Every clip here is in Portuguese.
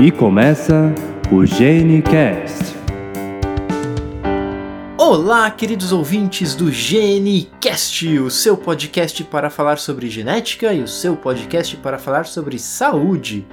E começa o GeneCast. Olá, queridos ouvintes do GeneCast, o seu podcast para falar sobre genética e o seu podcast para falar sobre saúde.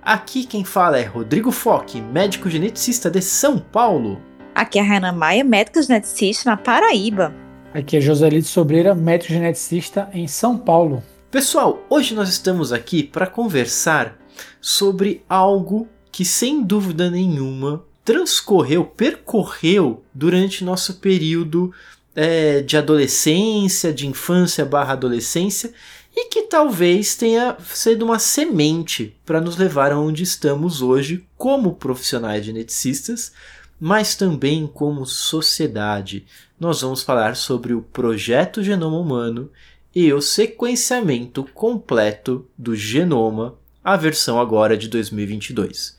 Aqui quem fala é Rodrigo Foque, médico geneticista de São Paulo. Aqui é a Renan Maia, médica geneticista na Paraíba. Aqui é Joselito Sobreira, médico geneticista em São Paulo. Pessoal, hoje nós estamos aqui para conversar sobre algo que, sem dúvida nenhuma, transcorreu, percorreu durante nosso período é, de adolescência, de infância barra adolescência, e que talvez tenha sido uma semente para nos levar aonde estamos hoje como profissionais geneticistas, mas também como sociedade. Nós vamos falar sobre o projeto Genoma Humano e o sequenciamento completo do genoma a versão agora de 2022.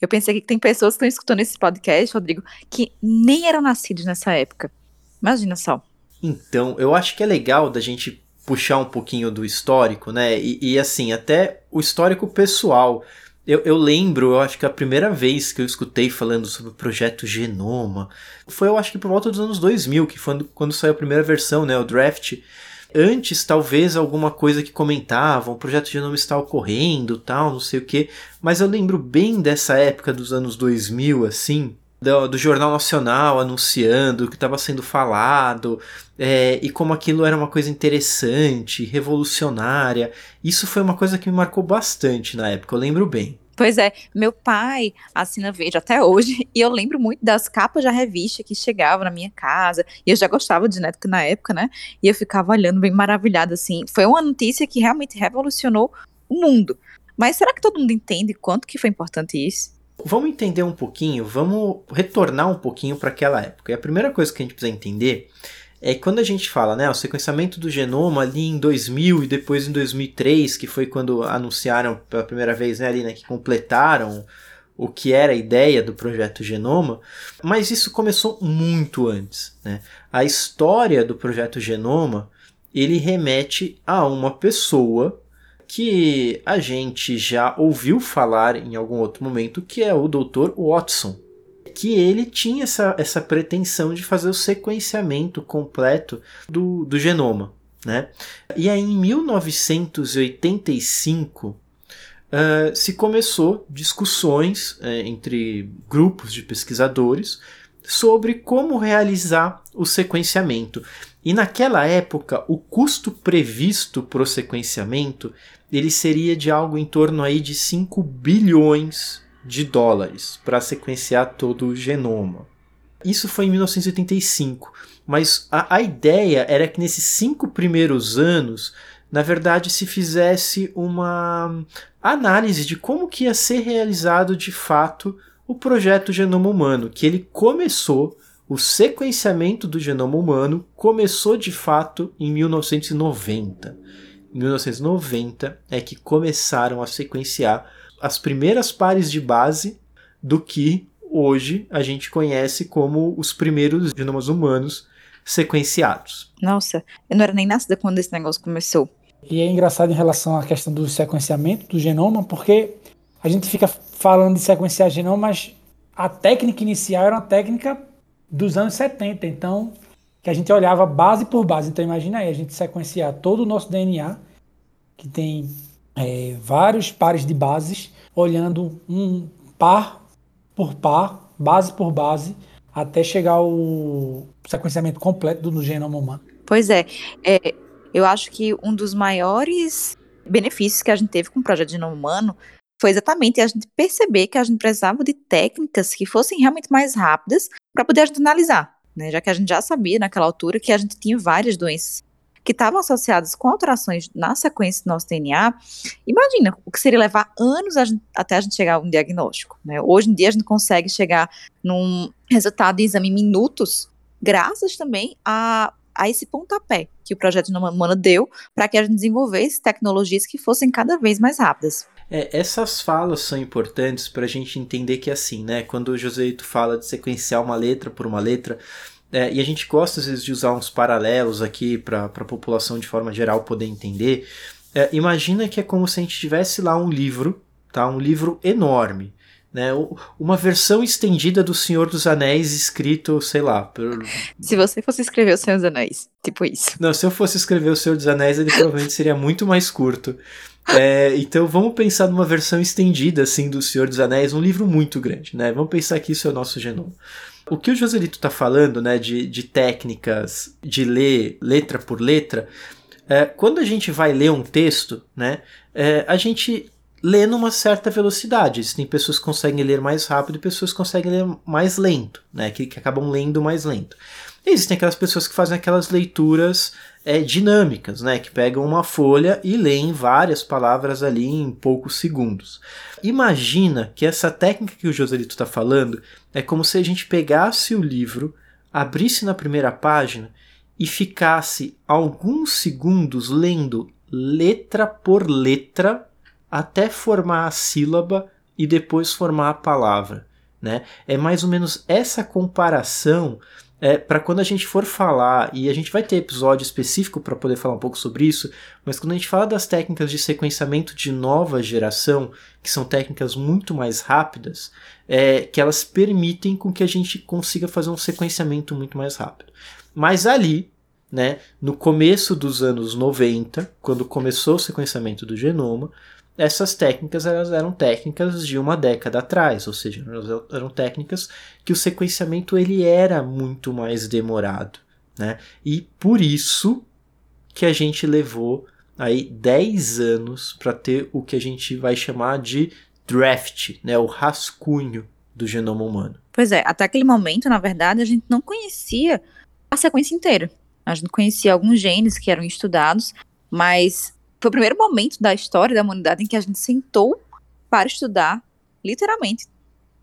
Eu pensei que tem pessoas que estão escutando esse podcast, Rodrigo, que nem eram nascidos nessa época. Imagina só. Então, eu acho que é legal da gente puxar um pouquinho do histórico, né? E, e assim, até o histórico pessoal. Eu, eu, lembro, eu acho que a primeira vez que eu escutei falando sobre o projeto Genoma foi, eu acho que por volta dos anos 2000, que foi quando saiu a primeira versão, né? O draft. Antes, talvez alguma coisa que comentavam, o projeto Genoma está ocorrendo, tal, não sei o que. Mas eu lembro bem dessa época dos anos 2000, assim, do, do Jornal Nacional anunciando o que estava sendo falado é, e como aquilo era uma coisa interessante, revolucionária. Isso foi uma coisa que me marcou bastante na época, eu lembro bem. Pois é, meu pai assina Veja até hoje, e eu lembro muito das capas da revista que chegavam na minha casa, e eu já gostava de genética na época, né? E eu ficava olhando bem maravilhada, assim. Foi uma notícia que realmente revolucionou o mundo. Mas será que todo mundo entende quanto que foi importante isso? Vamos entender um pouquinho, vamos retornar um pouquinho para aquela época. E a primeira coisa que a gente precisa entender é quando a gente fala, né, o sequenciamento do genoma ali em 2000 e depois em 2003, que foi quando anunciaram pela primeira vez, né, ali, né, que completaram o que era a ideia do projeto Genoma, mas isso começou muito antes, né? A história do projeto Genoma, ele remete a uma pessoa que a gente já ouviu falar em algum outro momento, que é o Dr. Watson que ele tinha essa, essa pretensão de fazer o sequenciamento completo do, do genoma. Né? E aí, em 1985, uh, se começou discussões uh, entre grupos de pesquisadores sobre como realizar o sequenciamento. E naquela época, o custo previsto para o sequenciamento ele seria de algo em torno aí de 5 bilhões de dólares para sequenciar todo o genoma. Isso foi em 1985, mas a, a ideia era que nesses cinco primeiros anos, na verdade, se fizesse uma análise de como que ia ser realizado de fato o projeto Genoma Humano, que ele começou, o sequenciamento do genoma humano começou de fato em 1990. Em 1990 é que começaram a sequenciar as primeiras pares de base do que hoje a gente conhece como os primeiros genomas humanos sequenciados. Nossa, eu não era nem nascida quando esse negócio começou. E é engraçado em relação à questão do sequenciamento do genoma, porque a gente fica falando de sequenciar genoma, mas a técnica inicial era uma técnica dos anos 70, então que a gente olhava base por base. Então imagina aí a gente sequenciar todo o nosso DNA, que tem é, vários pares de bases, olhando um par por par, base por base, até chegar ao sequenciamento completo do genoma humano. Pois é, é, eu acho que um dos maiores benefícios que a gente teve com o projeto Genoma Humano foi exatamente a gente perceber que a gente precisava de técnicas que fossem realmente mais rápidas para poder a gente analisar, né? Já que a gente já sabia naquela altura que a gente tinha várias doenças que estavam associadas com alterações na sequência do nosso DNA, imagina o que seria levar anos a gente, até a gente chegar a um diagnóstico. Né? Hoje em dia a gente consegue chegar num resultado de exame em minutos, graças também a, a esse pontapé que o projeto Genoma Humana deu para que a gente desenvolvesse tecnologias que fossem cada vez mais rápidas. É, essas falas são importantes para a gente entender que é assim, né? Quando o Joseito fala de sequenciar uma letra por uma letra, é, e a gente gosta às vezes de usar uns paralelos aqui para a população de forma geral poder entender. é, imagina que é como se a gente tivesse lá um livro, tá? Um livro enorme. Né, uma versão estendida do Senhor dos Anéis escrito, sei lá. Por... Se você fosse escrever o Senhor dos Anéis, tipo isso. Não, se eu fosse escrever o Senhor dos Anéis, ele provavelmente seria muito mais curto. É, então vamos pensar numa versão estendida assim do Senhor dos Anéis, um livro muito grande, né? Vamos pensar que isso é o nosso genoma. O que o Joselito está falando, né, de, de técnicas de ler letra por letra, é, quando a gente vai ler um texto, né, é, a gente lê numa certa velocidade. Tem pessoas que conseguem ler mais rápido e pessoas que conseguem ler mais lento, né, que, que acabam lendo mais lento. E existem aquelas pessoas que fazem aquelas leituras é, dinâmicas, né, que pegam uma folha e leem várias palavras ali em poucos segundos. Imagina que essa técnica que o Joselito está falando é como se a gente pegasse o livro, abrisse na primeira página e ficasse alguns segundos lendo letra por letra até formar a sílaba e depois formar a palavra. Né? É mais ou menos essa comparação é, para quando a gente for falar, e a gente vai ter episódio específico para poder falar um pouco sobre isso, mas quando a gente fala das técnicas de sequenciamento de nova geração, que são técnicas muito mais rápidas, é, que elas permitem com que a gente consiga fazer um sequenciamento muito mais rápido. Mas ali, né, no começo dos anos 90, quando começou o sequenciamento do genoma, essas técnicas elas eram técnicas de uma década atrás, ou seja, eram técnicas que o sequenciamento ele era muito mais demorado, né? E por isso que a gente levou aí 10 anos para ter o que a gente vai chamar de draft, né, o rascunho do genoma humano. Pois é, até aquele momento, na verdade, a gente não conhecia a sequência inteira. A gente conhecia alguns genes que eram estudados, mas foi o primeiro momento da história da humanidade em que a gente sentou para estudar, literalmente,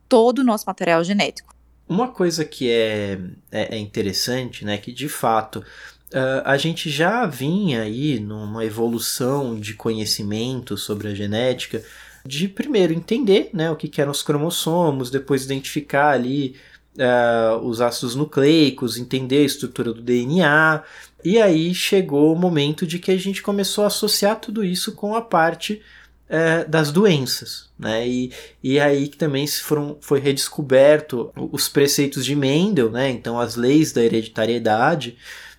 todo o nosso material genético. Uma coisa que é, é, é interessante, né, que de fato uh, a gente já vinha aí numa evolução de conhecimento sobre a genética, de primeiro entender né, o que, que eram os cromossomos, depois identificar ali uh, os ácidos nucleicos, entender a estrutura do DNA, e aí chegou o momento de que a gente começou a associar tudo isso com a parte é, das doenças, né? E, e aí que também foram, foi redescoberto os preceitos de Mendel, né? Então as leis da hereditariedade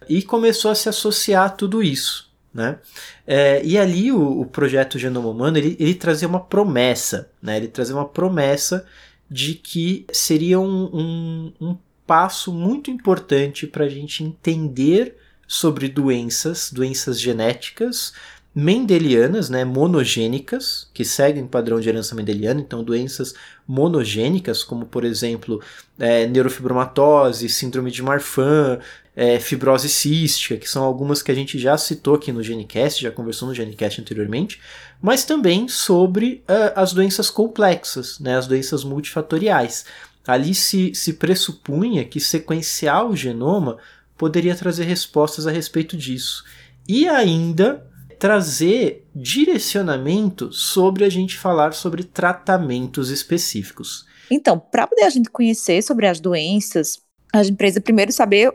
e começou a se associar tudo isso, né? É, e ali o, o, projeto Genoma Humano ele, ele trazia uma promessa, né? Ele trazia uma promessa de que seria um, um, um passo muito importante para a gente entender sobre doenças, doenças genéticas mendelianas, né, monogênicas, que seguem o padrão de herança mendeliana, então doenças monogênicas, como por exemplo é, neurofibromatose, síndrome de Marfan, é, fibrose cística, que são algumas que a gente já citou aqui no Genicast, já conversou no Genicast anteriormente, mas também sobre uh, as doenças complexas, né, as doenças multifatoriais. Ali se, se pressupunha que sequenciar o genoma poderia trazer respostas a respeito disso. E ainda trazer direcionamento sobre a gente falar sobre tratamentos específicos. Então, para poder a gente conhecer sobre as doenças, a gente precisa primeiro saber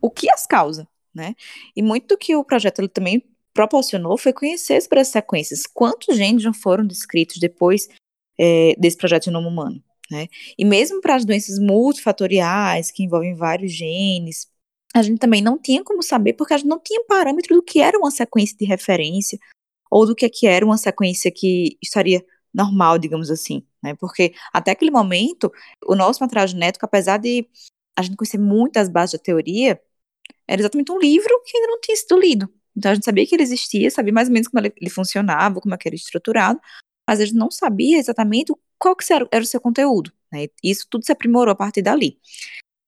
o que as causa, né? E muito que o projeto ele também proporcionou foi conhecer sobre as sequências. Quantos genes já foram descritos depois é, desse projeto Genoma Humano? Né? E mesmo para as doenças multifatoriais, que envolvem vários genes, a gente também não tinha como saber, porque a gente não tinha parâmetro do que era uma sequência de referência, ou do que, que era uma sequência que estaria normal, digamos assim, né? Porque até aquele momento, o nosso material genético, apesar de a gente conhecer muitas bases da teoria, era exatamente um livro que ainda não tinha sido lido. Então a gente sabia que ele existia, sabia mais ou menos como ele, funcionava, como é que era estruturado, mas a gente não sabia exatamente qual que era, era o seu conteúdo. Né? Isso tudo se aprimorou a partir dali.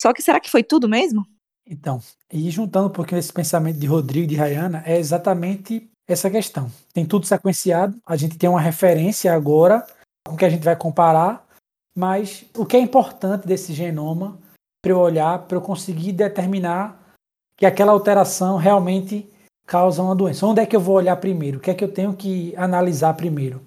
Só que será que foi tudo mesmo? Então, e juntando um pouquinho esse pensamento de Rodrigo e de Rayana, é exatamente essa questão. Tem tudo sequenciado, a gente tem uma referência agora com que a gente vai comparar, mas o que é importante desse genoma para eu olhar, para eu conseguir determinar que aquela alteração realmente causa uma doença? Onde é que eu vou olhar primeiro? O que é que eu tenho que analisar primeiro?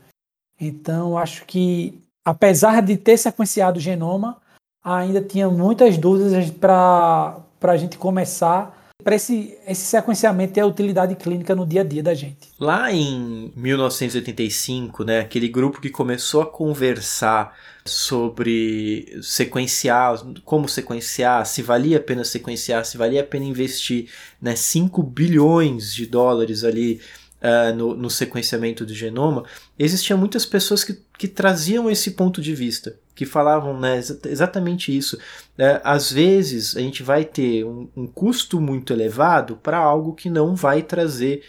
Então, acho que, apesar de ter sequenciado o genoma, ainda tinha muitas dúvidas para para a gente começar para esse, esse sequenciamento ter a utilidade clínica no dia a dia da gente. Lá em 1985, né, aquele grupo que começou a conversar sobre sequenciar, como sequenciar, se valia a pena sequenciar, se valia a pena investir né, 5 bilhões de dólares ali uh, no, no, sequenciamento do genoma, existiam muitas pessoas que, que traziam esse ponto de vista, que falavam né, exatamente isso. Uh, às vezes a gente vai ter um, um custo muito elevado para algo que não vai trazer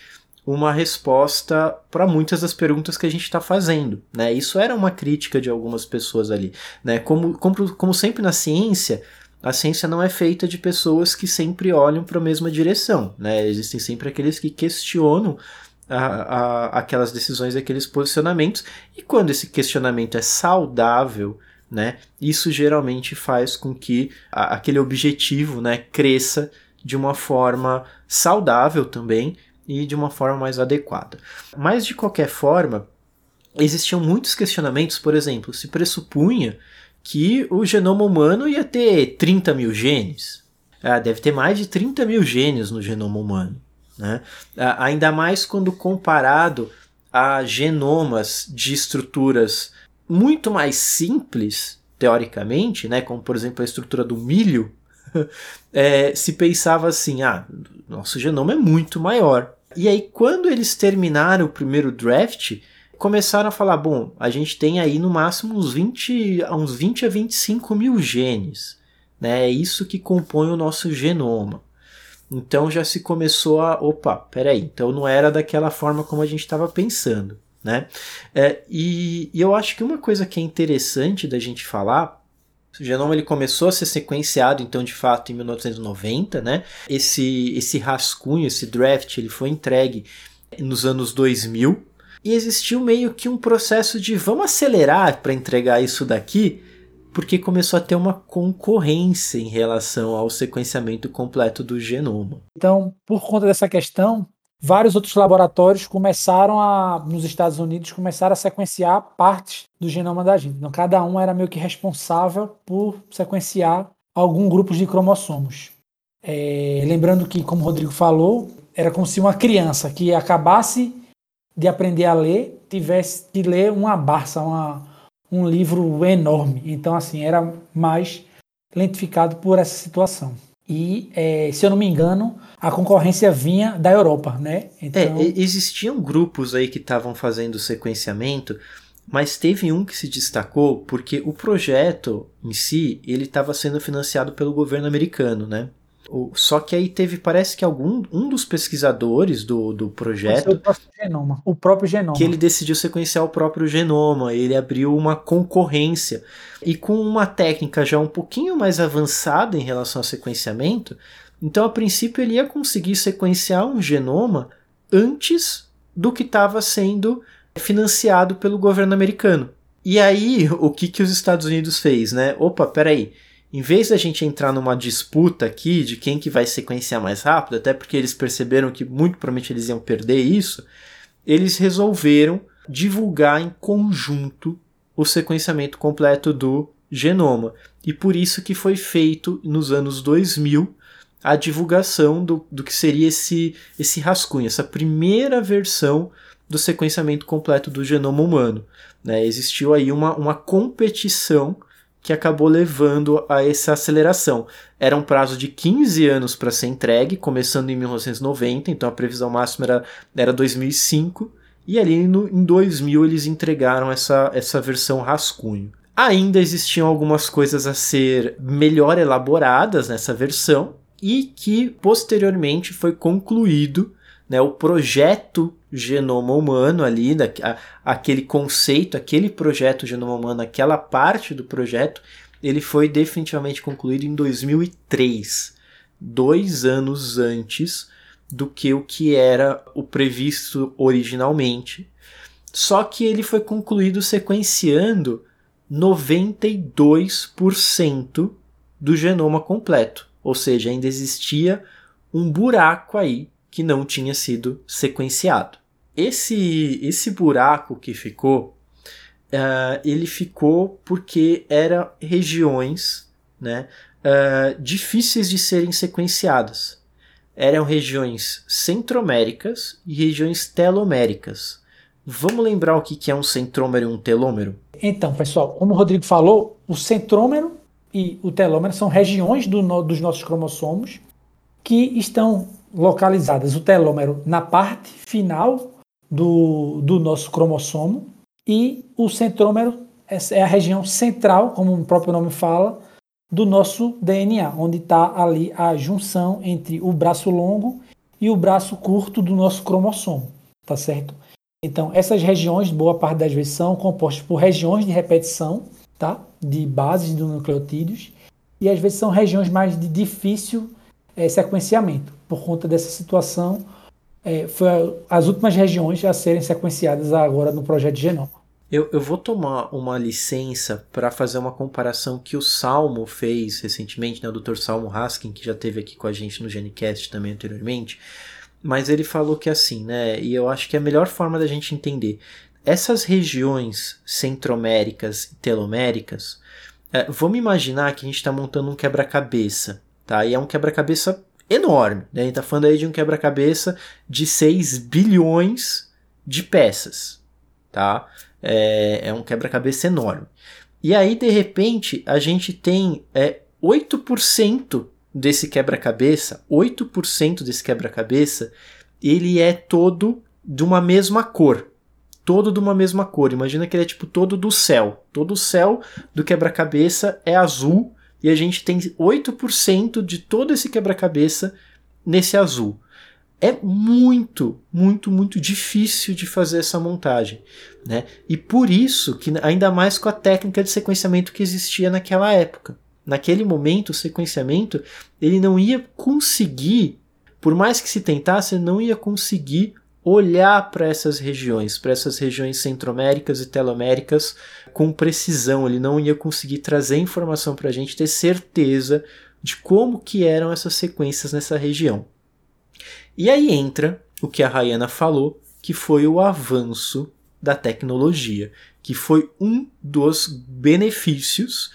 uma resposta para muitas das perguntas que a gente está fazendo. Né? Isso era uma crítica de algumas pessoas ali. Né? Como, como, como sempre na ciência, a ciência não é feita de pessoas que sempre olham para a mesma direção. Né? Existem sempre aqueles que questionam a, a, aquelas decisões, aqueles posicionamentos, e quando esse questionamento é saudável, né, isso geralmente faz com que a, aquele objetivo né, cresça de uma forma saudável também e de uma forma mais adequada. Mas de qualquer forma, existiam muitos questionamentos, por exemplo, se pressupunha que o genoma humano ia ter 30 mil genes. Ah, deve ter mais de 30 mil genes no genoma humano. Né? Ainda mais quando comparado a genomas de estruturas muito mais simples, teoricamente, né? como por exemplo a estrutura do milho, é, se pensava assim: ah, nosso genoma é muito maior. E aí, quando eles terminaram o primeiro draft, começaram a falar: bom, a gente tem aí no máximo uns 20, uns 20 a 25 mil genes. Né? É isso que compõe o nosso genoma. Então já se começou a, opa, peraí, então não era daquela forma como a gente estava pensando, né? É, e, e, eu acho que uma coisa que é interessante da gente falar, o genoma ele começou a ser sequenciado, então de fato em 1990, né? Esse, esse rascunho, esse draft, ele foi entregue nos anos 2000 e existiu meio que um processo de vamos acelerar para entregar isso daqui porque começou a ter uma concorrência em relação ao sequenciamento completo do genoma. Então, por conta dessa questão, vários outros laboratórios começaram a, nos Estados Unidos, começaram a sequenciar partes do genoma da gente. Então, cada um era meio que responsável por sequenciar algum grupo de cromossomos. É, lembrando que, como o Rodrigo falou, era como se uma criança que acabasse de aprender a ler tivesse que ler uma barça, uma, um livro enorme. Então, assim, era mais lentificado por essa situação. E, é, se eu não me engano, a concorrência vinha da Europa, né? Então... É, existiam grupos aí que estavam fazendo sequenciamento, mas teve um que se destacou porque o projeto em si ele estava sendo financiado pelo governo americano, né? O, só que aí teve, parece que algum um dos pesquisadores do, do projeto. O próprio genoma. O próprio genoma. Que ele decidiu sequenciar o próprio genoma. Ele abriu uma concorrência. E com uma técnica já um pouquinho mais avançada em relação ao sequenciamento, então a princípio ele ia conseguir sequenciar um genoma antes do que estava sendo financiado pelo governo americano. E aí, o que, que os Estados Unidos fez, né? Opa, peraí. aí em vez da gente entrar numa disputa aqui de quem que vai sequenciar mais rápido, até porque eles perceberam que muito provavelmente eles iam perder isso, eles resolveram divulgar em conjunto o sequenciamento completo do genoma. E por isso que foi feito nos anos 2000 a divulgação do, do que seria esse, esse rascunho, essa primeira versão do sequenciamento completo do genoma humano. Né? Existiu aí uma, uma competição que acabou levando a essa aceleração. Era um prazo de 15 anos para ser entregue, começando em 1990, então a previsão máxima era, era 2005, e ali no, em 2000 eles entregaram essa, essa versão rascunho. Ainda existiam algumas coisas a ser melhor elaboradas nessa versão, e que posteriormente foi concluído né, o projeto genoma humano ali, da, a, aquele conceito, aquele projeto genoma humano, aquela parte do projeto, ele foi definitivamente concluído em 2003, dois anos antes do que o que era o previsto originalmente. Só que ele foi concluído sequenciando 92% do genoma completo, ou seja, ainda existia um buraco aí que não tinha sido sequenciado. Esse, esse buraco que ficou, uh, ele ficou porque eram regiões né, uh, difíceis de serem sequenciadas. eram regiões centroméricas e regiões teloméricas. Vamos lembrar o que é um centrômero e um telômero? Então, pessoal, como o Rodrigo falou, o centrômero e o telômero são regiões do no, dos nossos cromossomos que estão localizadas, o telômero na parte final do, do nosso cromossomo e o centrômero é, a região central, como o próprio nome fala, do nosso DNA, onde está ali a junção entre o braço longo e o braço curto do nosso cromossomo, tá certo? Então, essas regiões, boa parte das vezes, são compostas por regiões de repetição, tá? De bases do nucleotídeos, e às vezes são regiões mais de difícil é, sequenciamento. Por conta dessa situação, é, foi as últimas regiões a serem sequenciadas agora no projeto de genoma. Eu, eu vou tomar uma licença para fazer uma comparação que o Salmo fez recentemente, né, o Dr. Salmo Haskin, que já teve aqui com a gente no Genicast também anteriormente, mas ele falou que assim, né, e eu acho que é a melhor forma da gente entender, essas regiões centroméricas e teloméricas, é, vamos imaginar que a gente está montando um quebra-cabeça, tá? E é um quebra-cabeça enorme, né? A gente está falando aí de um quebra-cabeça de 6 bilhões de peças, tá? É, é um quebra-cabeça enorme. E aí, de repente, a gente tem é, 8% desse quebra-cabeça, 8% desse quebra-cabeça, ele é todo de uma mesma cor. Todo de uma mesma cor. Imagina que ele é tipo todo do céu. Todo o céu do quebra-cabeça é azul e a gente tem 8% de todo esse quebra-cabeça nesse azul. É muito, muito, muito difícil de fazer essa montagem. Né? E por isso que ainda mais com a técnica de sequenciamento que existia naquela época. Naquele momento, o sequenciamento ele não ia conseguir, por mais que se tentasse, não ia conseguir olhar para essas regiões, para essas regiões centroméricas e teloméricas com precisão. Ele não ia conseguir trazer informação para a gente ter certeza de como que eram essas sequências nessa região. E aí entra o que a Rayana falou, que foi o avanço da tecnologia, que foi um dos benefícios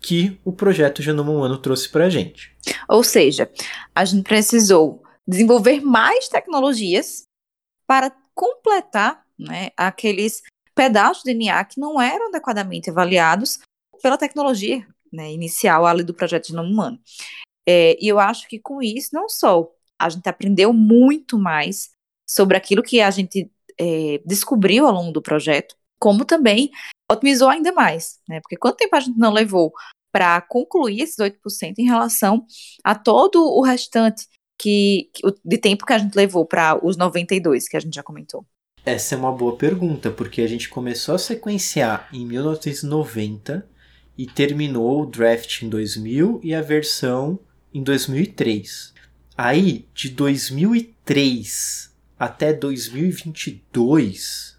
que o projeto Genoma Humano trouxe para a gente. Ou seja, a gente precisou desenvolver mais tecnologias para completar né, aqueles pedaços de DNA que não eram adequadamente avaliados pela tecnologia né, inicial ali do projeto Genoma Humano. É, e eu acho que com isso, não só a gente aprendeu muito mais sobre aquilo que a gente é, descobriu ao longo do projeto, como também otimizou ainda mais, né? Porque quanto tempo a gente não levou para concluir esses 8% em relação a todo o restante que, de tempo que a gente levou para os 92 que a gente já comentou? Essa é uma boa pergunta, porque a gente começou a sequenciar em 1990 e terminou o draft em 2000 e a versão em 2003. Aí, de 2003 até 2022,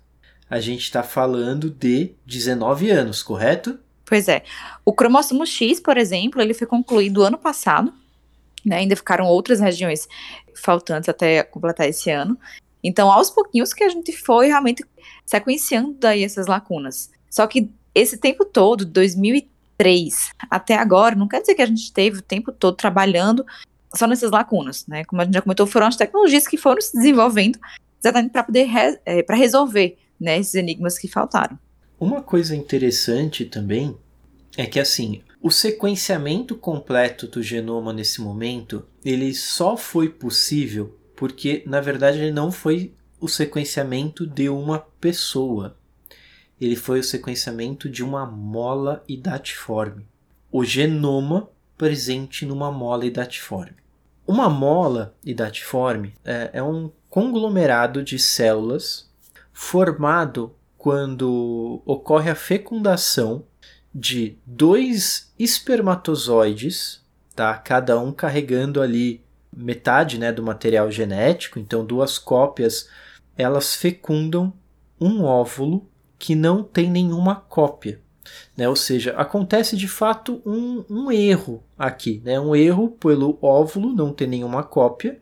a gente está falando de 19 anos, correto? Pois é. O cromossomo X, por exemplo, ele foi concluído ano passado né? Ainda ficaram outras regiões faltantes até completar esse ano. Então, aos pouquinhos que a gente foi realmente sequenciando daí essas lacunas. Só que esse tempo todo, 2003 até agora, não quer dizer que a gente teve o tempo todo trabalhando só nessas lacunas, né? Como a gente já comentou, foram as tecnologias que foram se desenvolvendo exatamente para poder re, é, para resolver né, esses enigmas que faltaram. Uma coisa interessante também é que assim o sequenciamento completo do genoma nesse momento, ele só foi possível porque, na verdade, ele não foi o sequenciamento de uma pessoa. Ele foi o sequenciamento de uma mola idatiforme. O genoma presente numa mola idatiforme. Uma mola idatiforme é, é um conglomerado de células formado quando ocorre a fecundação de dois espermatozoides, tá? Cada um carregando ali metade, né, do material genético, então duas cópias, elas fecundam um óvulo que não tem nenhuma cópia. Né? Ou seja, acontece de fato um, um erro aqui, né? um erro pelo óvulo não ter nenhuma cópia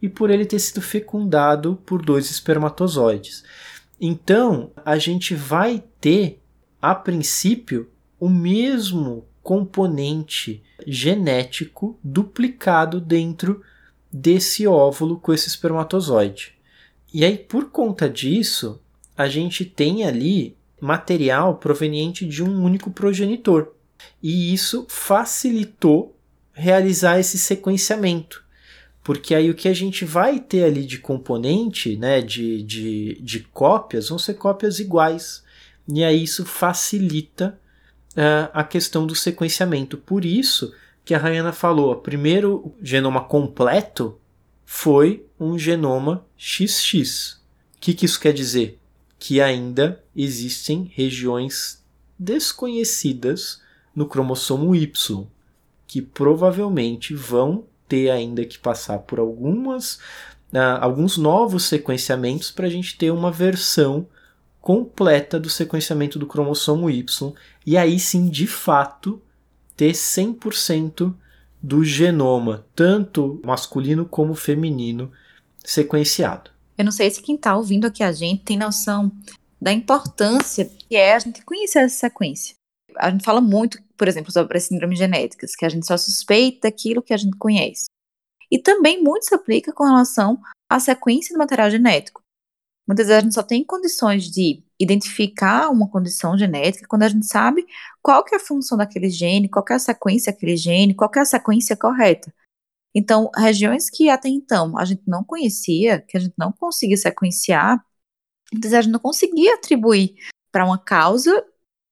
e por ele ter sido fecundado por dois espermatozoides. Então, a gente vai ter, a princípio, o mesmo componente genético duplicado dentro desse óvulo com esse espermatozoide. E aí, por conta disso, a gente tem ali material proveniente de um único progenitor. E isso facilitou realizar esse sequenciamento. Porque aí o que a gente vai ter ali de componente, né, de, de, de cópias, vão ser cópias iguais. E aí isso facilita uh, a questão do sequenciamento. Por isso que a Rayana falou, o primeiro genoma completo foi um genoma XX. O que, que isso quer dizer? Que ainda existem regiões desconhecidas no cromossomo Y, que provavelmente vão ter ainda que passar por algumas, uh, alguns novos sequenciamentos para a gente ter uma versão completa do sequenciamento do cromossomo Y e aí sim, de fato, ter 100% do genoma, tanto masculino como feminino, sequenciado. Eu não sei se quem está ouvindo aqui a gente tem noção da importância que é a gente conhecer essa sequência. A gente fala muito, por exemplo, sobre as síndromes genéticas, que a gente só suspeita daquilo que a gente conhece. E também muito se aplica com relação à sequência do material genético. Muitas vezes a gente só tem condições de identificar uma condição genética quando a gente sabe qual que é a função daquele gene, qual que é a sequência daquele gene, qual que é a sequência correta. Então, regiões que até então a gente não conhecia, que a gente não conseguia sequenciar, muitas vezes a gente não conseguia atribuir para uma causa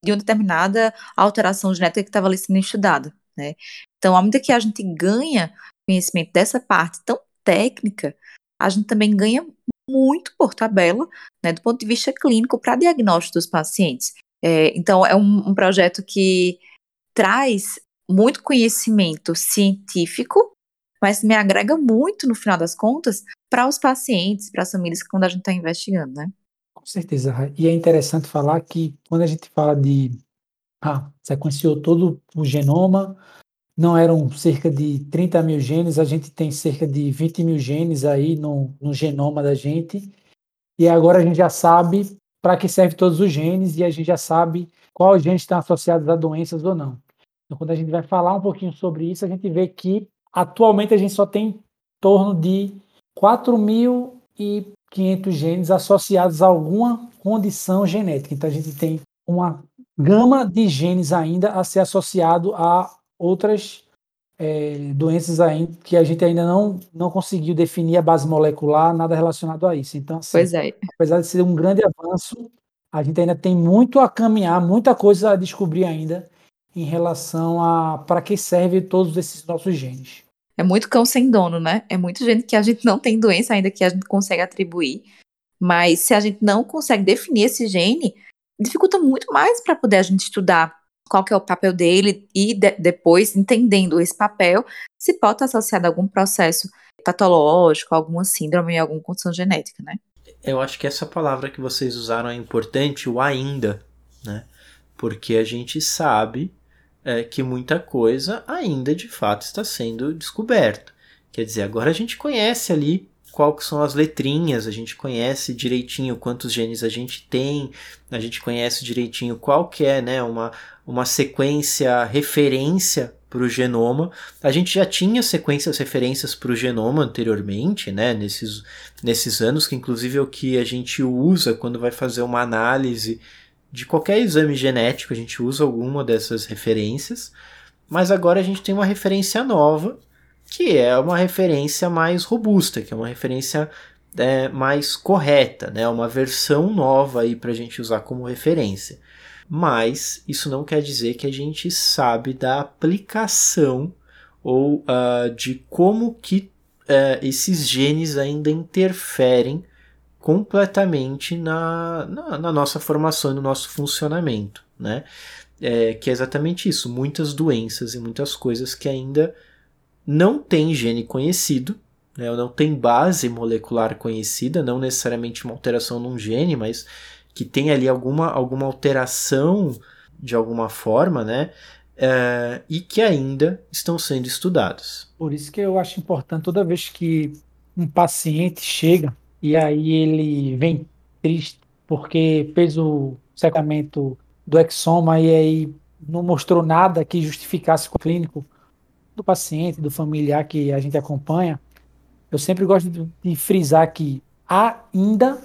de uma determinada alteração genética que estava ali sendo estudada, né? Então, à medida que a gente ganha conhecimento dessa parte tão técnica, a gente também ganha muito por tabela, né, do ponto de vista clínico, para diagnóstico dos pacientes. É, então, é um, um projeto que traz muito conhecimento científico, mas me agrega muito, no final das contas, para os pacientes, para as famílias, quando a gente está investigando, né? Com certeza. E é interessante falar que quando a gente fala de. Ah, sequenciou todo o genoma, não eram cerca de 30 mil genes, a gente tem cerca de 20 mil genes aí no, no genoma da gente. E agora a gente já sabe para que serve todos os genes e a gente já sabe quais genes estão associados a doenças ou não. Então, quando a gente vai falar um pouquinho sobre isso, a gente vê que atualmente a gente só tem em torno de 4.500 genes associados a alguma condição genética. Então, a gente tem uma gama de genes ainda a ser associado a outras é, doenças aí que a gente ainda não, não conseguiu definir a base molecular, nada relacionado a isso. Então, assim, pois é. apesar de ser um grande avanço, a gente ainda tem muito a caminhar, muita coisa a descobrir ainda em relação a para que serve todos esses nossos genes. É muito cão sem dono, né? É muito gente que a gente não tem doença ainda que a gente consegue atribuir. Mas se a gente não consegue definir esse gene, dificulta muito mais para poder a gente estudar qual que é o papel dele e de, depois, entendendo esse papel, se pode estar associado a algum processo patológico, alguma síndrome, alguma condição genética, né? Eu acho que essa palavra que vocês usaram é importante, o ainda, né? Porque a gente sabe é, que muita coisa ainda de fato está sendo descoberta. Quer dizer, agora a gente conhece ali qual que são as letrinhas, a gente conhece direitinho quantos genes a gente tem, a gente conhece direitinho qual que é né, uma, uma sequência referência para o genoma. A gente já tinha sequências referências para o genoma anteriormente, né, nesses, nesses anos, que inclusive é o que a gente usa quando vai fazer uma análise de qualquer exame genético, a gente usa alguma dessas referências, mas agora a gente tem uma referência nova que é uma referência mais robusta, que é uma referência é, mais correta, né? uma versão nova aí para a gente usar como referência. Mas isso não quer dizer que a gente sabe da aplicação ou uh, de como que uh, esses genes ainda interferem completamente na, na, na, nossa formação e no nosso funcionamento, né? É, que é exatamente isso, muitas doenças e muitas coisas que ainda não tem gene conhecido, né, não tem base molecular conhecida, não necessariamente uma alteração num gene, mas que tem ali alguma, alguma alteração de alguma forma, né? É, e que ainda estão sendo estudados. Por isso que eu acho importante toda vez que um paciente chega e aí ele vem triste porque fez o secamento do exoma e aí não mostrou nada que justificasse o clínico do paciente, do familiar que a gente acompanha, eu sempre gosto de frisar que ainda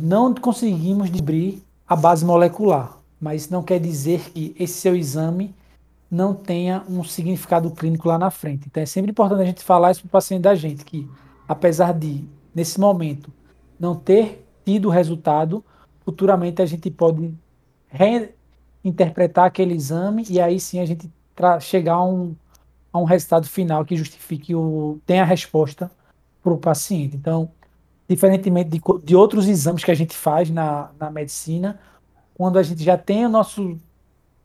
não conseguimos descobrir a base molecular, mas não quer dizer que esse seu exame não tenha um significado clínico lá na frente. Então é sempre importante a gente falar isso para o paciente da gente, que apesar de, nesse momento, não ter tido resultado, futuramente a gente pode reinterpretar aquele exame e aí sim a gente chegar a um, a um resultado final que justifique o tenha a resposta para o paciente. Então, diferentemente de, de outros exames que a gente faz na, na medicina, quando a gente já tem o nosso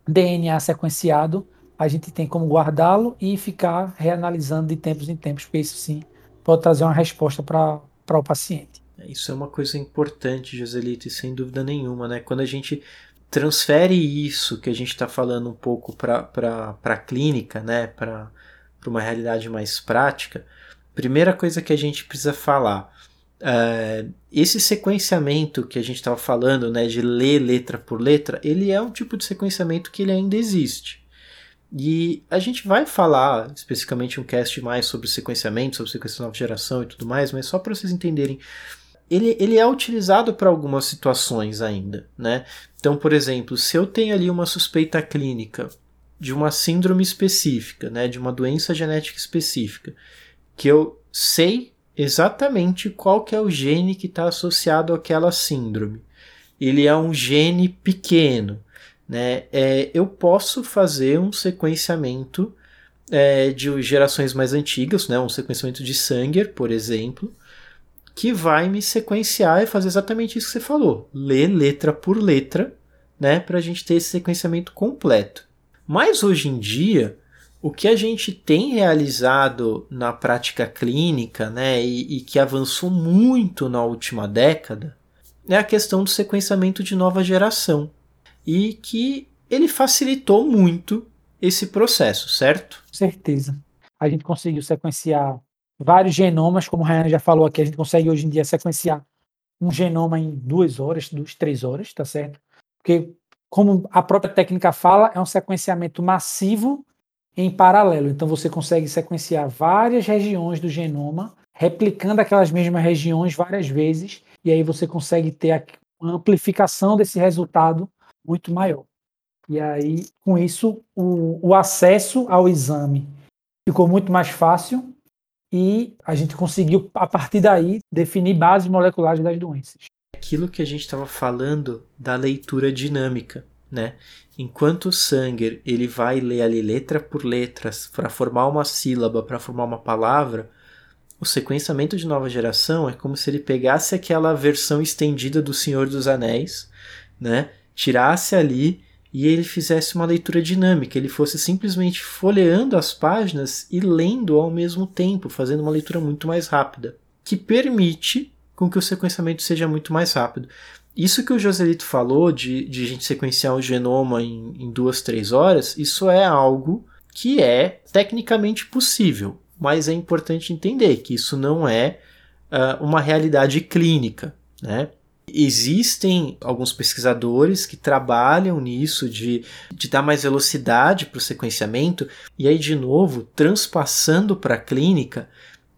DNA sequenciado, a gente tem como guardá-lo e ficar reanalisando de tempos em tempos, porque isso sim pode trazer uma resposta para o paciente. Isso é uma coisa importante, Joselito, e sem dúvida nenhuma, né? Quando a gente transfere isso que a gente está falando um pouco para a clínica, né? Para uma realidade mais prática, primeira coisa que a gente precisa falar. Uh, esse sequenciamento que a gente estava falando, né, de ler letra por letra, ele é um tipo de sequenciamento que ele ainda existe. E a gente vai falar especificamente um cast mais sobre sequenciamento, sobre sequência nova geração e tudo mais, mas só para vocês entenderem, ele, ele é utilizado para algumas situações ainda, né? Então, por exemplo, se eu tenho ali uma suspeita clínica de uma síndrome específica, né, de uma doença genética específica, que eu sei exatamente qual que é o gene que está associado àquela síndrome. Ele é um gene pequeno, né? É, eu posso fazer um sequenciamento é, de gerações mais antigas, né? um sequenciamento de Sanger, por exemplo, que vai me sequenciar e fazer exatamente isso que você falou, ler letra por letra, né? para a gente ter esse sequenciamento completo. Mas hoje em dia, o que a gente tem realizado na prática clínica, né, e, e, que avançou muito na última década, é a questão do sequenciamento de nova geração e que ele facilitou muito esse processo, certo? Certeza. A gente conseguiu sequenciar vários genomas, como a Rayane já falou aqui, a gente consegue hoje em dia sequenciar um genoma em duas horas, duas, três horas, tá certo? Porque, como a própria técnica fala, é um sequenciamento massivo em paralelo. Então, você consegue sequenciar várias regiões do genoma, replicando aquelas mesmas regiões várias vezes, e aí você consegue ter a amplificação desse resultado muito maior. E aí, com isso, o, o acesso ao exame ficou muito mais fácil e a gente conseguiu, a partir daí, definir bases moleculares das doenças. Aquilo que a gente estava falando da leitura dinâmica, né? Enquanto o Sanger ele vai ler ali letra por letra para formar uma sílaba, para formar uma palavra, o sequenciamento de nova geração é como se ele pegasse aquela versão estendida do Senhor dos Anéis, né? tirasse ali e ele fizesse uma leitura dinâmica, ele fosse simplesmente folheando as páginas e lendo ao mesmo tempo, fazendo uma leitura muito mais rápida, que permite com que o sequenciamento seja muito mais rápido. Isso que o Joselito falou de, de a gente sequenciar o genoma em, em duas, três horas, isso é algo que é tecnicamente possível, mas é importante entender que isso não é uh, uma realidade clínica, né? Existem alguns pesquisadores que trabalham nisso, de, de dar mais velocidade para o sequenciamento, e aí, de novo, transpassando para a clínica.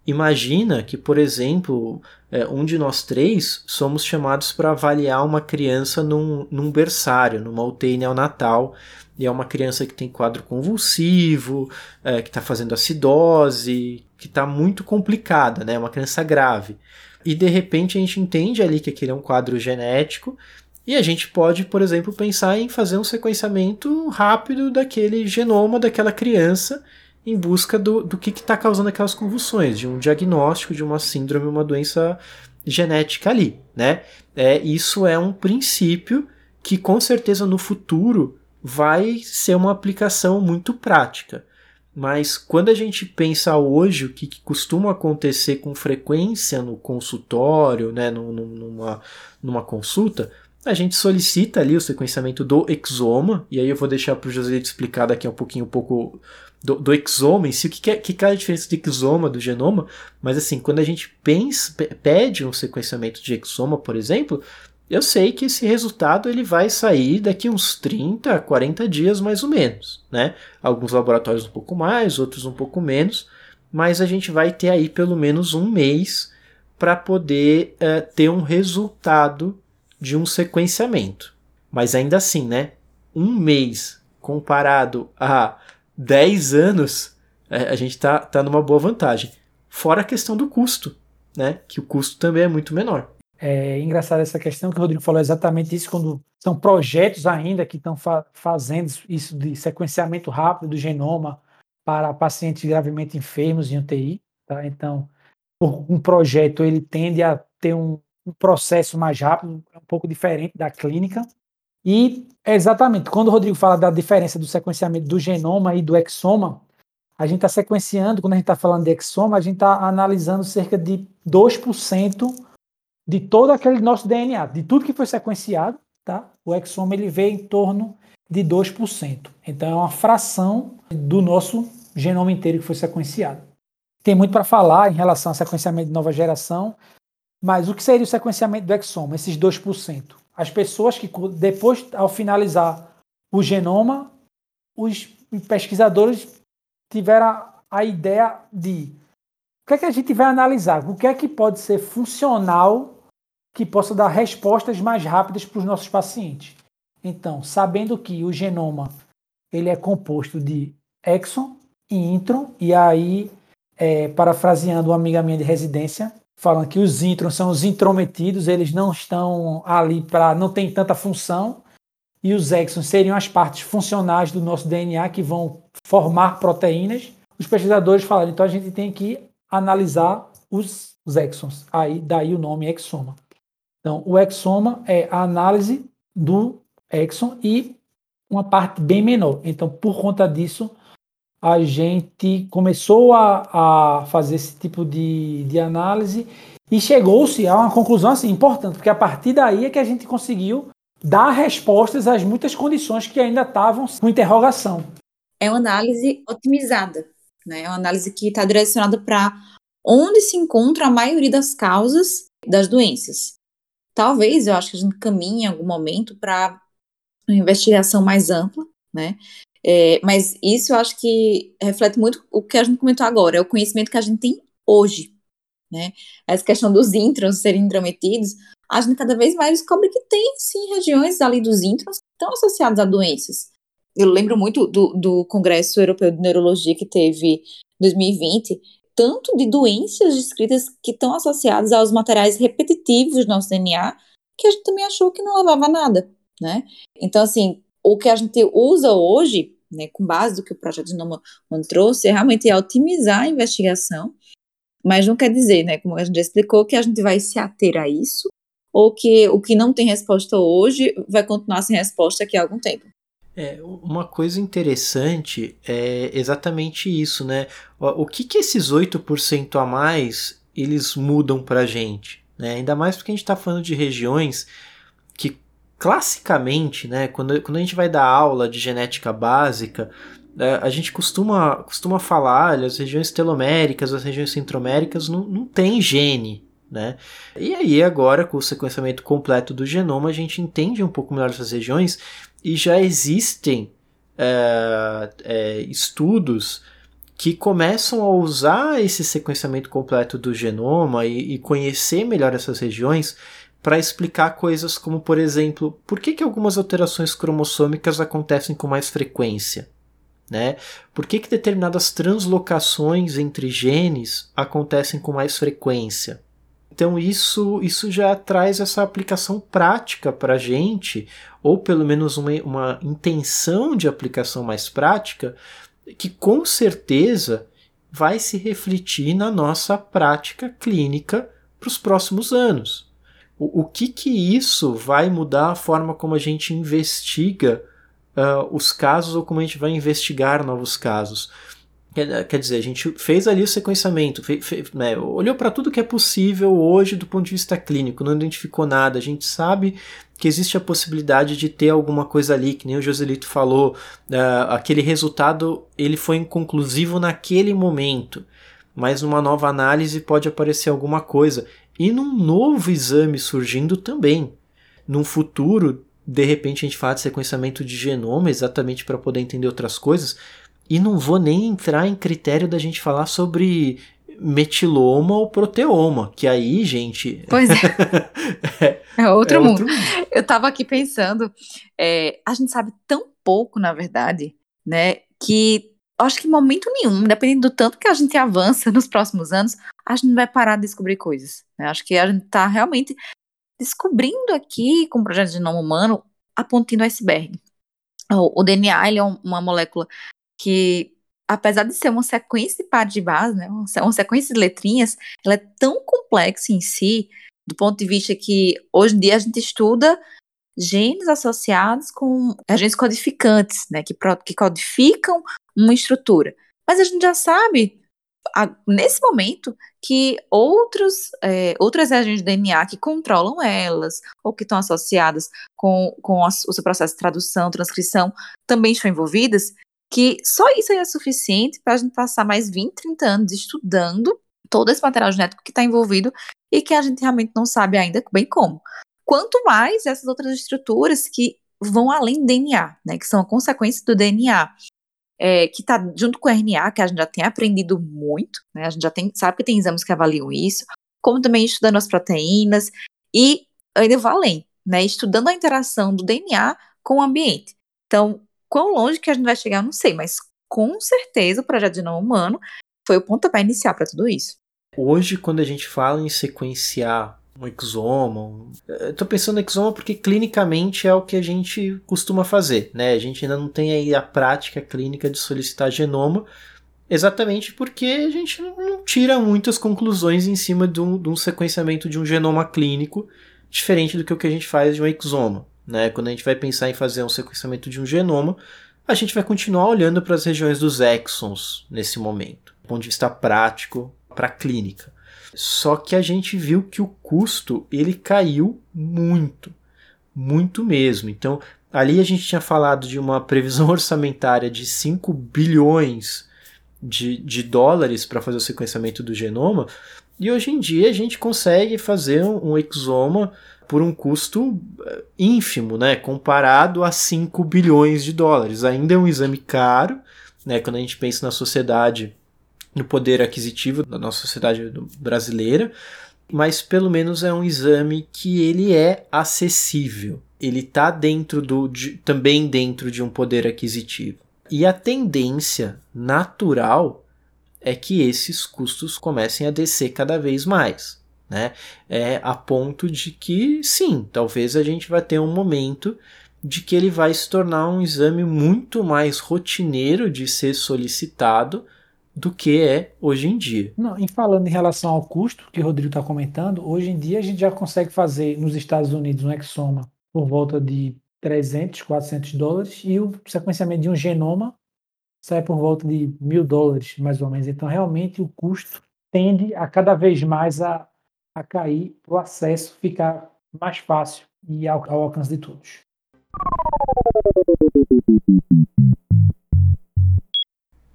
Imagina que, por exemplo, é, um de nós três somos chamados para avaliar uma criança num, num berçário, numa UTI neonatal, e é uma criança que tem quadro convulsivo, é, que está fazendo acidose, que está muito complicada, né? É uma criança grave e de repente a gente entende ali que aquele é um quadro genético e a gente pode, por exemplo, pensar em fazer um sequenciamento rápido daquele genoma daquela criança em busca do, do que está causando aquelas convulsões, de um diagnóstico de uma síndrome, uma doença genética ali, né? É, isso é um princípio que com certeza no futuro vai ser uma aplicação muito prática. Mas quando a gente pensa hoje o que, que costuma acontecer com frequência no consultório, né, numa, numa consulta, a gente solicita ali o sequenciamento do exoma, e aí eu vou deixar para o José explicar daqui a um pouquinho um pouco do, do exoma em si, o que, que, é, que é a diferença de exoma do genoma, mas assim, quando a gente pensa, pede um sequenciamento de exoma, por exemplo, eu sei que esse resultado ele vai sair daqui uns 30 40 dias mais ou menos, né? Alguns laboratórios um pouco mais, outros um pouco menos, mas a gente vai ter aí pelo menos um mês para poder uh, ter um resultado de um sequenciamento. Mas ainda assim, né? Um mês comparado a 10 anos, é, a gente tá, tá numa boa vantagem. Fora a questão do custo, né? Que o custo também é muito menor. É engraçado essa questão que o Rodrigo falou exatamente isso, quando são projetos ainda que estão fa fazendo isso de sequenciamento rápido do genoma para pacientes gravemente enfermos em UTI. Tá? Então, um projeto ele tende a ter um, um processo mais rápido, um pouco diferente da clínica. E exatamente, quando o Rodrigo fala da diferença do sequenciamento do genoma e do exoma, a gente está sequenciando, quando a gente está falando de exoma, a gente está analisando cerca de 2% de todo aquele nosso DNA, de tudo que foi sequenciado, tá? O exoma ele vê em torno de 2%. Então é uma fração do nosso genoma inteiro que foi sequenciado. Tem muito para falar em relação ao sequenciamento de nova geração, mas o que seria o sequenciamento do exoma, esses 2%? As pessoas que depois ao finalizar o genoma, os pesquisadores tiveram a, ideia de o que é que a gente vai analisar? O que é que pode ser funcional que possa dar respostas mais rápidas para os nossos pacientes? Então, sabendo que o genoma ele é composto de exon e intron, e aí, é, parafraseando uma amiga minha de residência, falando que os introns são os intrometidos, eles não estão ali para. não tem tanta função, e os exons seriam as partes funcionais do nosso DNA que vão formar proteínas, os pesquisadores falaram, então a gente tem que analisar os, os exons. Aí daí o nome exoma. Então, o exoma é a análise do exon e uma parte bem menor. Então, por conta disso, a gente começou a, a fazer esse tipo de, de análise e chegou-se a uma conclusão assim, importante, porque a partir daí é que a gente conseguiu dar respostas às muitas condições que ainda estavam com interrogação. É uma análise otimizada, né? é uma análise que está direcionada para onde se encontra a maioria das causas das doenças. Talvez, eu acho que a gente caminhe em algum momento para uma investigação mais ampla, né? É, mas isso eu acho que reflete muito o que a gente comentou agora, é o conhecimento que a gente tem hoje, né? Essa questão dos introns serem intrometidos, a gente cada vez mais descobre que tem, sim, regiões ali dos introns que estão associadas a doenças. Eu lembro muito do, do Congresso Europeu de Neurologia que teve em 2020, tanto de doenças descritas que estão associadas aos materiais repetitivos do nosso DNA, que a gente também achou que não levava a nada, né? Então, assim, o que a gente usa hoje, né, com base do que o projeto de Noma trouxe, é realmente otimizar a investigação, mas não quer dizer, né, como a gente já explicou, que a gente vai se ater a isso, ou que o que não tem resposta hoje vai continuar sem resposta daqui a algum tempo. É, uma coisa interessante é exatamente isso, né? O que que esses 8% a mais eles mudam pra gente? Né? Ainda mais porque a gente está falando de regiões classicamente, né, quando, quando a gente vai dar aula de genética básica, é, a gente costuma, costuma falar, as regiões teloméricas, as regiões centroméricas não, não tem gene, né? E aí agora com o sequenciamento completo do genoma a gente entende um pouco melhor essas regiões e já existem é, é, estudos que começam a usar esse sequenciamento completo do genoma e, e conhecer melhor essas regiões para explicar coisas como, por exemplo, por que, que algumas alterações cromossômicas acontecem com mais frequência? Né? Por que, que determinadas translocações entre genes acontecem com mais frequência? Então isso, isso já traz essa aplicação prática para a gente, ou pelo menos uma, uma intenção de aplicação mais prática, que com certeza vai se refletir na nossa prática clínica para os próximos anos. O, o que que isso vai mudar a forma como a gente investiga uh, os casos ou como a gente vai investigar novos casos? Quer, dizer, a gente fez ali o sequenciamento, né, olhou para tudo que é possível hoje do ponto de vista clínico, não identificou nada. A gente sabe que existe a possibilidade de ter alguma coisa ali, que nem o Joselito falou, uh, aquele resultado ele foi inconclusivo naquele momento, mas numa nova análise pode aparecer alguma coisa e num novo exame surgindo também. Num futuro, de repente a gente fala de sequenciamento de genoma exatamente para poder entender outras coisas. E não vou nem entrar em critério da gente falar sobre metiloma ou proteoma, que aí, gente. Pois é. é, outro, é mundo. outro, mundo. Eu tava aqui pensando, é, a gente sabe tão pouco, na verdade, né, que acho que em momento nenhum, dependendo do tanto que a gente avança nos próximos anos, a gente vai parar de descobrir coisas. Né? Acho que a gente tá realmente descobrindo aqui, com o projeto de genoma humano, a pontinha do iceberg. O, o DNA é uma molécula que apesar de ser uma sequência de pares de base, né, uma sequência de letrinhas, ela é tão complexa em si, do ponto de vista que hoje em dia a gente estuda genes associados com agentes codificantes, né, que, que codificam uma estrutura. Mas a gente já sabe, a, nesse momento, que outros, é, outras agentes de DNA que controlam elas, ou que estão associadas com, com a, o seu processo de tradução, transcrição, também estão envolvidas, que só isso aí é suficiente para a gente passar mais 20, 30 anos estudando todo esse material genético que está envolvido e que a gente realmente não sabe ainda bem como. Quanto mais essas outras estruturas que vão além do DNA, né, que são a consequência do DNA, é, que está junto com o RNA, que a gente já tem aprendido muito, né, a gente já tem, sabe que tem exames que avaliam isso, como também estudando as proteínas e ainda vou além, né, estudando a interação do DNA com o ambiente. Então, Quão longe que a gente vai chegar, eu não sei, mas com certeza o projeto de não humano foi o pontapé inicial para tudo isso. Hoje, quando a gente fala em sequenciar um exoma, eu tô pensando em exoma porque clinicamente é o que a gente costuma fazer, né? A gente ainda não tem aí a prática clínica de solicitar genoma, exatamente porque a gente não tira muitas conclusões em cima de um, de um sequenciamento de um genoma clínico, diferente do que o que a gente faz de um exoma. Né? Quando a gente vai pensar em fazer um sequenciamento de um genoma, a gente vai continuar olhando para as regiões dos exons nesse momento, do ponto de vista prático para a clínica. Só que a gente viu que o custo ele caiu muito, muito mesmo. Então, ali a gente tinha falado de uma previsão orçamentária de 5 bilhões de, de dólares para fazer o sequenciamento do genoma, e hoje em dia a gente consegue fazer um, um exoma por um custo eh, ínfimo, né, comparado a 5 bilhões de dólares. Ainda é um exame caro, né, quando a gente pensa na sociedade, no poder aquisitivo da nossa sociedade brasileira, mas pelo menos é um exame que ele é acessível. Ele está dentro do de, também dentro de um poder aquisitivo. E a tendência natural é que esses custos comecem a descer cada vez mais né? É a ponto de que, sim, talvez a gente vai ter um momento de que ele vai se tornar um exame muito mais rotineiro de ser solicitado do que é hoje em dia. Não, em falando em relação ao custo que o Rodrigo está comentando, hoje em dia a gente já consegue fazer nos Estados Unidos um exoma por volta de 300, 400 dólares e o sequenciamento de um genoma sai por volta de mil dólares, mais ou menos. Então, realmente, o custo tende a cada vez mais a, a cair para o acesso ficar mais fácil e ao, ao alcance de todos.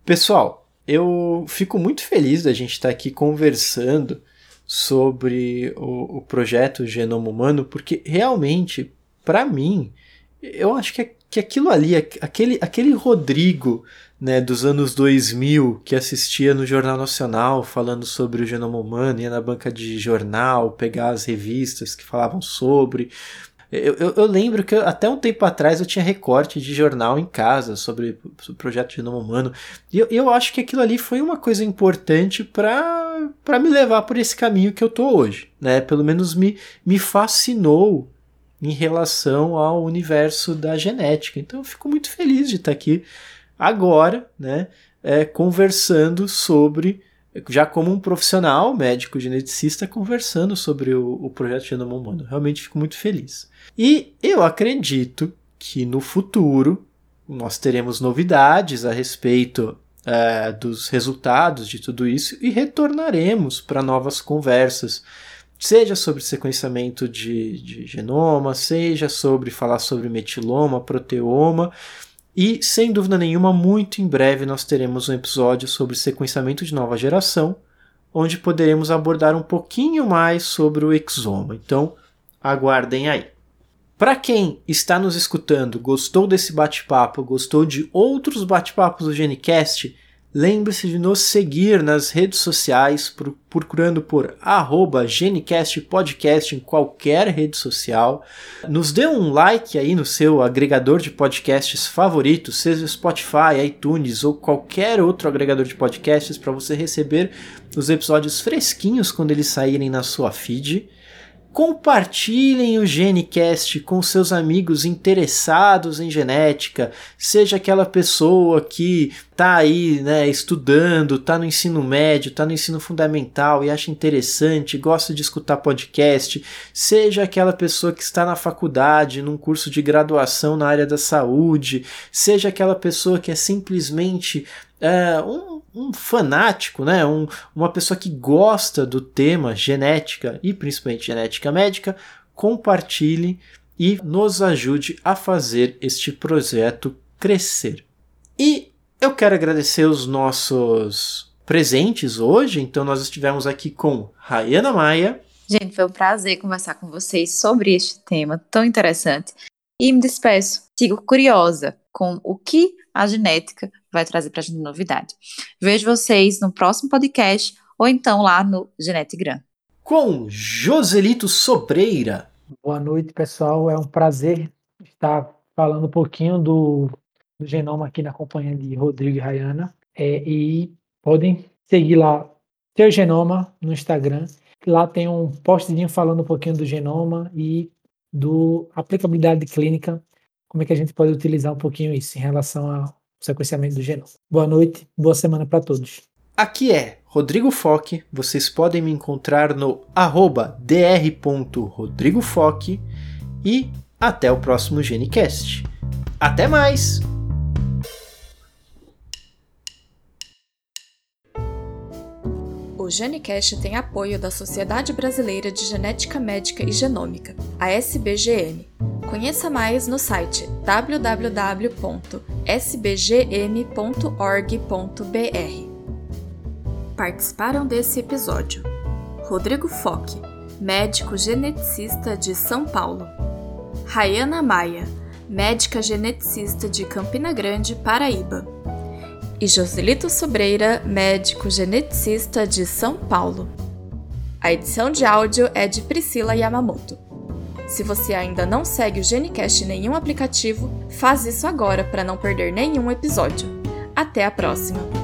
Pessoal, eu fico muito feliz da gente estar aqui conversando sobre o, o projeto Genoma Humano, porque realmente, para mim, eu acho que, que aquilo ali, aquele, aquele Rodrigo né, dos anos 2000 que assistia no Jornal Nacional falando sobre o genoma humano, ia na banca de jornal, pegar as revistas que falavam sobre. Eu, eu, eu lembro que eu, até um tempo atrás eu tinha recorte de jornal em casa sobre, o projeto Genoma Humano. E eu, eu acho que aquilo ali foi uma coisa importante para me levar por esse caminho que eu tô hoje. Né? Pelo menos me, me fascinou em relação ao universo da genética. Então eu fico muito feliz de estar aqui agora, né, é, conversando sobre, já como um profissional, médico geneticista, conversando sobre o, o projeto Genoma Humano. Realmente fico muito feliz. E eu acredito que no futuro nós teremos novidades a respeito é, dos resultados de tudo isso e retornaremos para novas conversas seja sobre sequenciamento de, de, genoma, seja sobre falar sobre metiloma, proteoma, e, sem dúvida nenhuma, muito em breve nós teremos um episódio sobre sequenciamento de nova geração, onde poderemos abordar um pouquinho mais sobre o exoma. Então, aguardem aí. Para quem está nos escutando, gostou desse bate-papo, gostou de outros bate-papos do Genicast, lembre-se de nos seguir nas redes sociais, procurando por arroba Genicast Podcast em qualquer rede social. Nos dê um like aí no seu agregador de podcasts favorito, seja Spotify, iTunes ou qualquer outro agregador de podcasts, para você receber os episódios fresquinhos quando eles saírem na sua feed. Compartilhem o GeneCast com seus amigos interessados em genética, seja aquela pessoa que está aí, né, estudando, está no ensino médio, está no ensino fundamental e acha interessante, gosta de escutar podcast, seja aquela pessoa que está na faculdade, num curso de graduação na área da saúde, seja aquela pessoa que é simplesmente é, um, um, fanático, né? Um, uma pessoa que gosta do tema genética e principalmente genética médica, compartilhe e nos ajude a fazer este projeto crescer. E eu quero agradecer os nossos presentes hoje. Então, nós estivemos aqui com Rayana Maia. Gente, foi um prazer conversar com vocês sobre este tema tão interessante. E me despeço. Sigo curiosa com o que a genética vai trazer para a gente novidade. Vejo vocês no próximo podcast ou então lá no Genetigram. Com Joselito Sobreira. Boa noite, pessoal. É um prazer estar falando um pouquinho do, do genoma aqui na companhia de Rodrigo e Rayana. É, e podem seguir lá Teu Genoma no Instagram. Lá tem um postzinho falando um pouquinho do genoma e do aplicabilidade clínica, como é que a gente pode utilizar um pouquinho isso em relação ao sequenciamento do genoma. Boa noite, boa semana para todos. Aqui é Rodrigo Foque, vocês podem me encontrar no dr.rodrigofoque e até o próximo GeneCast. Até mais! O GeneCast tem apoio da Sociedade Brasileira de Genética Médica e Genômica, a SBGN. Conheça mais no site www.sbgm.org.br. Participaram desse episódio Rodrigo Foque, médico geneticista de São Paulo, Rayana Maia, médica geneticista de Campina Grande, Paraíba e Joselito Sobreira, médico geneticista de São Paulo. A edição de áudio é de Priscila Yamamoto. Se você ainda não segue o Genicast em nenhum aplicativo, faz isso agora para não perder nenhum episódio. Até a próxima!